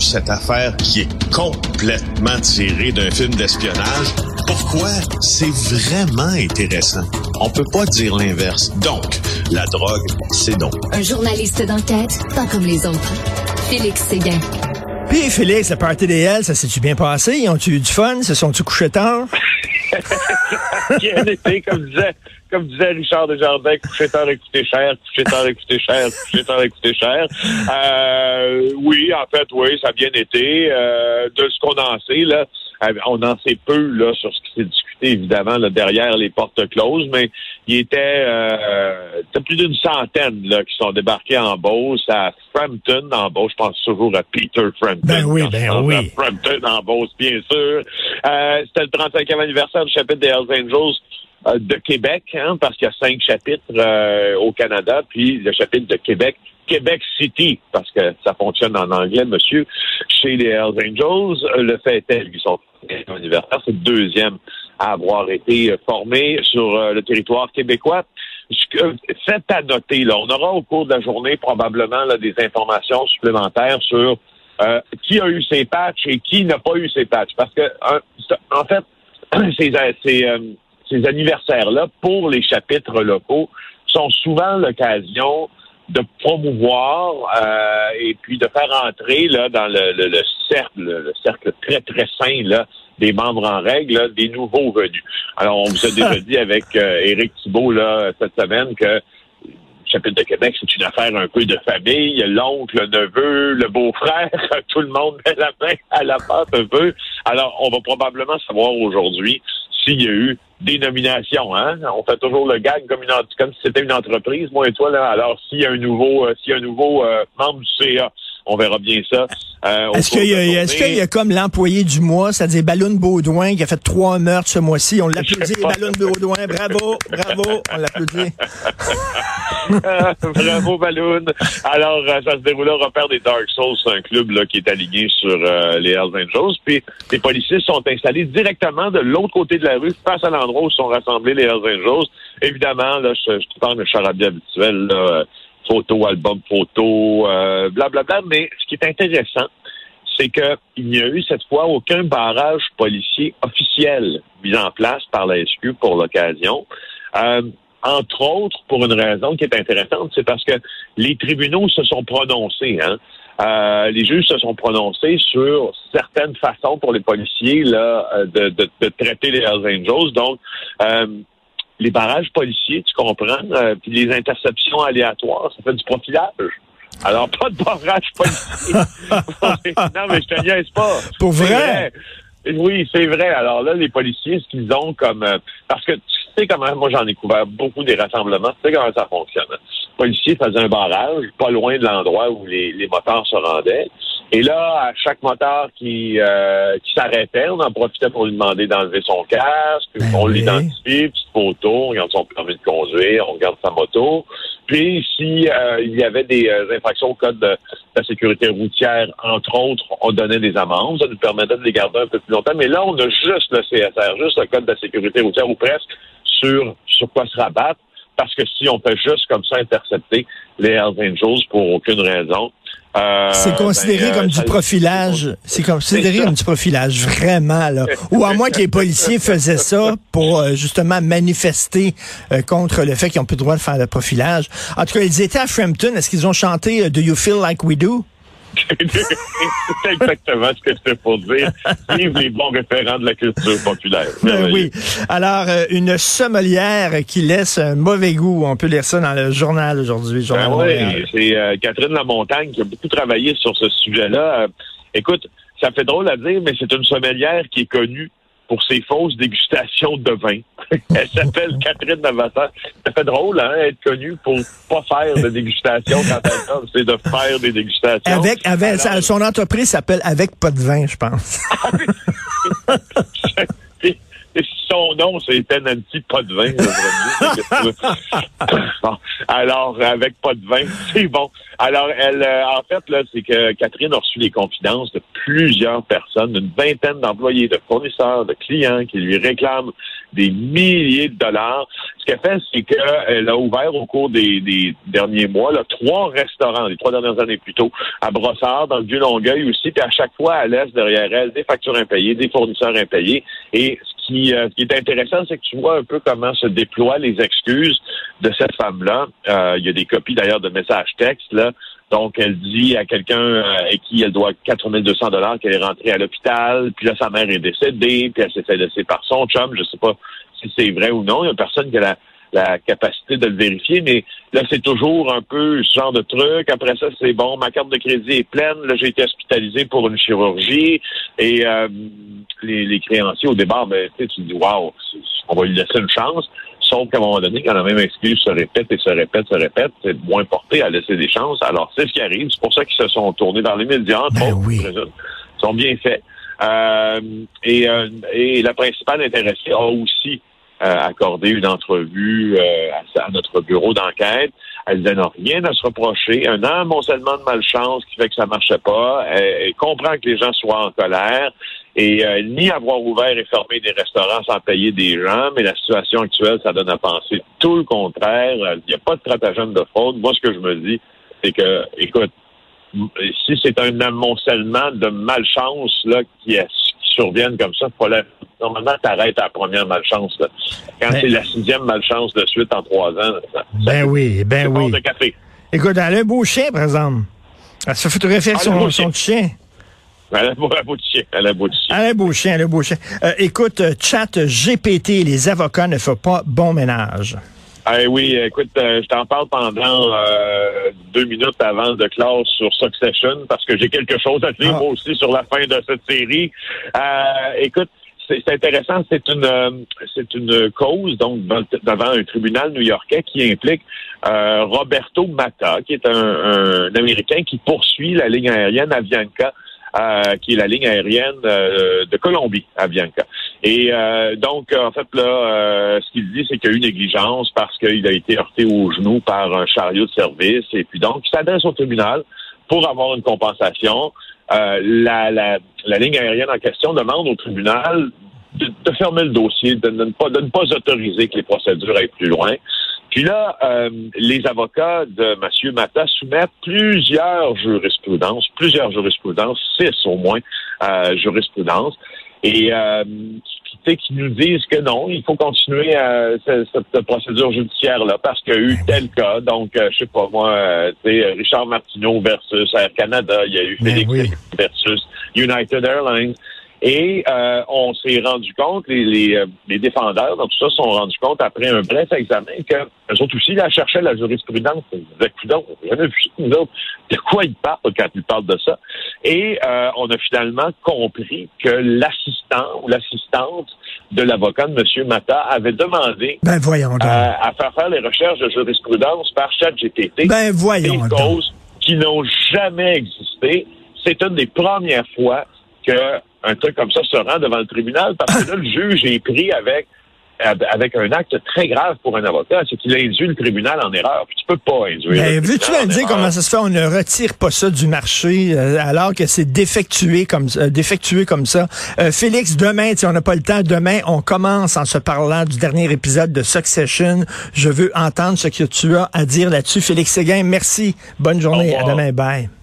cette affaire qui est complètement tirée d'un film d'espionnage. Pourquoi? C'est vraiment intéressant? On peut pas dire l'inverse. Donc, la drogue, c'est donc. Un journaliste d'enquête, pas comme les autres. Félix Séguin. Puis Félix, le party des L, ça s'est-tu bien passé? Ils ont-tu eu du fun? Se sont-tu couchés tard? Bien été, comme disait, comme disait Richard Desjardins, coucher tard et coûter cher, coucher tard et coûter cher, coucher tard et coûter cher. Euh, oui, en fait, oui, ça a bien été. Euh, de ce qu'on en sait, là, on en sait peu là sur ce qui s'est discuté évidemment là, derrière les portes closes, mais il était euh, plus d'une centaine là qui sont débarqués en Beauce à Frampton en Beauce. Je pense toujours à Peter Frampton. Ben oui, ben oui. Frampton en Beauce, bien sûr. Euh, C'était le 35e anniversaire du chapitre des Hells Angels de Québec, hein, parce qu'il y a cinq chapitres euh, au Canada, puis le chapitre de Québec, Québec City, parce que ça fonctionne en anglais, monsieur, chez les Hells Angels. Euh, le fait est qu'ils sont anniversaire, c'est le deuxième à avoir été formé sur le territoire québécois. Faites à noter, là, on aura au cours de la journée probablement là, des informations supplémentaires sur qui a eu ses patchs et qui n'a pas eu ses patchs. Parce que, en fait, c'est ces anniversaires-là, pour les chapitres locaux, sont souvent l'occasion de promouvoir euh, et puis de faire entrer là dans le, le, cercle, le cercle très très sain là des membres en règle, des nouveaux venus. Alors on vous a déjà dit avec euh, Éric Thibault là cette semaine que le chapitre de Québec c'est une affaire un peu de famille, l'oncle, le neveu, le beau-frère, tout le monde met la main à la pâte un peu. Alors on va probablement savoir aujourd'hui s'il y a eu des nominations, hein? On fait toujours le gag comme, une, comme si c'était une entreprise, moi et toi, là. Alors, s'il y a un nouveau, euh, s'il y a un nouveau euh, membre du CA, on verra bien ça. Euh, est-ce qu'il y, est y, a comme l'employé du mois, c'est-à-dire Ballon Baudouin, qui a fait trois meurtres ce mois-ci? On l'applaudit, Ballon Baudouin. Bravo, bravo, on l'applaudit. bravo, Ballon. Alors, euh, ça se déroule au repère des Dark Souls, un club là, qui est aligné sur euh, les Hells Angels. Puis, les policiers sont installés directement de l'autre côté de la rue, face à l'endroit où sont rassemblés les Hells Angels. Évidemment, là, je, je parle de charabia habituel, là, photo, album photo, euh, blablabla. Mais ce qui est intéressant, c'est qu'il n'y a eu cette fois aucun barrage policier officiel mis en place par la SQ pour l'occasion. Euh, entre autres, pour une raison qui est intéressante, c'est parce que les tribunaux se sont prononcés. Hein? Euh, les juges se sont prononcés sur certaines façons pour les policiers là, de, de, de traiter les Hells Angels. Donc, euh, les barrages policiers, tu comprends, euh, puis les interceptions aléatoires, ça fait du profilage. Alors, pas de barrage policier. non, mais je te niaise pas. Pour vrai? Oui, c'est vrai. Alors là, les policiers, ce qu'ils ont comme... Euh, parce que tu sais comment, moi j'en ai couvert beaucoup des rassemblements, tu sais comment ça fonctionne. Policiers faisaient un barrage pas loin de l'endroit où les, les moteurs se rendaient. Et là, à chaque moteur qui, euh, qui s'arrêtait, on en profitait pour lui demander d'enlever son casque, ben on l'identifie, petite photo, on regarde son permis de conduire, on regarde sa moto. Puis, si euh, il y avait des euh, infractions au code de, la sécurité routière, entre autres, on donnait des amendes. Ça nous permettait de les garder un peu plus longtemps. Mais là, on a juste le CSR, juste le code de la sécurité routière, ou presque, sur, sur quoi se rabattre. Parce que si on fait juste comme ça intercepter les Hells Angels pour aucune raison, euh, c'est considéré ben, comme du profilage. C'est considéré comme du profilage, vraiment, là. Ou à moins que les policiers faisaient ça pour euh, justement manifester euh, contre le fait qu'ils n'ont plus le droit de faire le profilage. En tout cas, ils étaient à Frampton. Est-ce qu'ils ont chanté Do You Feel Like We Do? c'est exactement ce que c'était pour dire. Vive les bons référents de la culture populaire. Ben oui. Alors, euh, une sommelière qui laisse un mauvais goût. On peut lire ça dans le journal aujourd'hui. Ben oui, c'est euh, Catherine Lamontagne qui a beaucoup travaillé sur ce sujet-là. Euh, écoute, ça fait drôle à dire, mais c'est une sommelière qui est connue pour ses fausses dégustations de vin. Elle s'appelle Catherine Navassar. Ça fait drôle, hein, être connue pour pas faire de dégustation quand elle c'est de faire des dégustations. Avec, avec son entreprise s'appelle Avec pas de vin, je pense. son nom, c'était Nancy Pas de vin. Alors, avec pas de vin, c'est bon. Alors, elle, euh, en fait, c'est que Catherine a reçu les confidences de plusieurs personnes, une vingtaine d'employés, de fournisseurs, de clients qui lui réclament des milliers de dollars. Ce qu'elle fait, c'est qu'elle a ouvert au cours des, derniers mois trois restaurants, les trois dernières années plutôt, à Brossard, dans le Vieux-Longueuil aussi, puis à chaque fois, elle laisse derrière elle des factures impayées, des fournisseurs impayés. Et ce qui, euh, qui est intéressant, c'est que tu vois un peu comment se déploient les excuses de cette femme-là. Euh, il y a des copies d'ailleurs de messages textes, là, donc, elle dit à quelqu'un euh, à qui elle doit 4200 dollars qu'elle est rentrée à l'hôpital, puis là, sa mère est décédée, puis elle s'est fait laisser par son chum. Je sais pas si c'est vrai ou non. Il y a personne qui a la, capacité de le vérifier, mais là, c'est toujours un peu ce genre de truc. Après ça, c'est bon, ma carte de crédit est pleine. Là, j'ai été hospitalisé pour une chirurgie. Et euh, les, les, créanciers, au départ, ben, tu te dis, waouh, on va lui laisser une chance. Sauf qu'à un moment donné, quand la même excuse se répète et se répète, se répète, c'est moins porté à laisser des chances. Alors, c'est ce qui arrive. C'est pour ça qu'ils se sont tournés dans les médias, ben oui. Ils sont bien faits. Euh, et, euh, et la principale intéressée a aussi accordé une entrevue euh, à, notre bureau d'enquête. Elle disait n'a rien à se reprocher, un amoncellement de malchance qui fait que ça marchait pas. Elle, comprend que les gens soient en colère et euh, ni avoir ouvert et fermé des restaurants sans payer des gens, mais la situation actuelle, ça donne à penser tout le contraire. Il n'y a pas de stratagème de fraude. Moi, ce que je me dis, c'est que, écoute, si c'est un amoncellement de malchance là qui, surviennent comme ça, faut normalement t'arrêtes à la première malchance. Là. Quand ben c'est la sixième malchance de suite en trois ans, ça, ben oui, ben oui. De café. Écoute, elle a un beau chien, par exemple. Elle se photographier avec son, son chien. Elle a un beau chien. Elle a un beau chien. Elle a beau chien. Elle a un beau chien. Euh, écoute, euh, chat GPT, les avocats ne font pas bon ménage. Eh oui, écoute, euh, je t'en parle pendant euh, deux minutes avant de classe sur Succession parce que j'ai quelque chose à dire ah. moi aussi sur la fin de cette série. Euh, écoute, c'est intéressant, c'est une c'est une cause donc devant un tribunal new-yorkais qui implique Roberto Mata, qui est un, un, Américain qui poursuit la ligne aérienne Avianca euh, qui est la ligne aérienne euh, de Colombie à Bianca. Et euh, donc, en fait, là, ce qu'il dit, c'est qu'il y a eu négligence parce qu'il a été heurté au genou par un chariot de service. Et puis donc, il s'adresse au tribunal pour avoir une compensation. la, la, la ligne aérienne en question demande au tribunal de, de fermer le dossier, de, ne pas, de ne pas autoriser que les procédures aillent plus loin. Puis là, euh, les avocats de M. Mata soumettent plusieurs jurisprudences, plusieurs jurisprudences, six au moins euh, jurisprudences, et euh, qui, qui nous disent que non, il faut continuer euh, cette, procédure judiciaire-là parce qu'il y a eu tel cas. Donc, je sais pas moi, Richard Martineau versus Air Canada, il y a eu ben Félix versus United Airlines. Et euh, on s'est rendu compte, les, les, euh, les, défendeurs dans tout ça se sont rendus compte après un bref examen que eux autres aussi, là, cherchaient la jurisprudence. Ils disaient, jamais vu nous autres, de quoi ils parlent quand ils parlent de ça? Et euh, on a finalement compris que l'assistant ou l'assistante de l'avocat de M. Mata avait demandé ben, voyons à faire faire les recherches de jurisprudence par ChatGPT. Ben voyons des causes qui n'ont jamais existé. C'est une des premières fois que un truc comme ça se rend devant le tribunal parce que là, le juge est pris avec avec un acte très grave pour un avocat, c'est qu'il a induit le tribunal en erreur. Puis tu peux pas induire. Mais veux-tu me dire comment ça se fait? On ne retire pas ça du marché euh, alors que c'est défectué comme euh, défectué comme ça. Euh, Félix, demain, si on n'a pas le temps, demain on commence en se parlant du dernier épisode de Succession. Je veux entendre ce que tu as à dire là-dessus. Félix Séguin, merci. Bonne journée. À demain. Bye.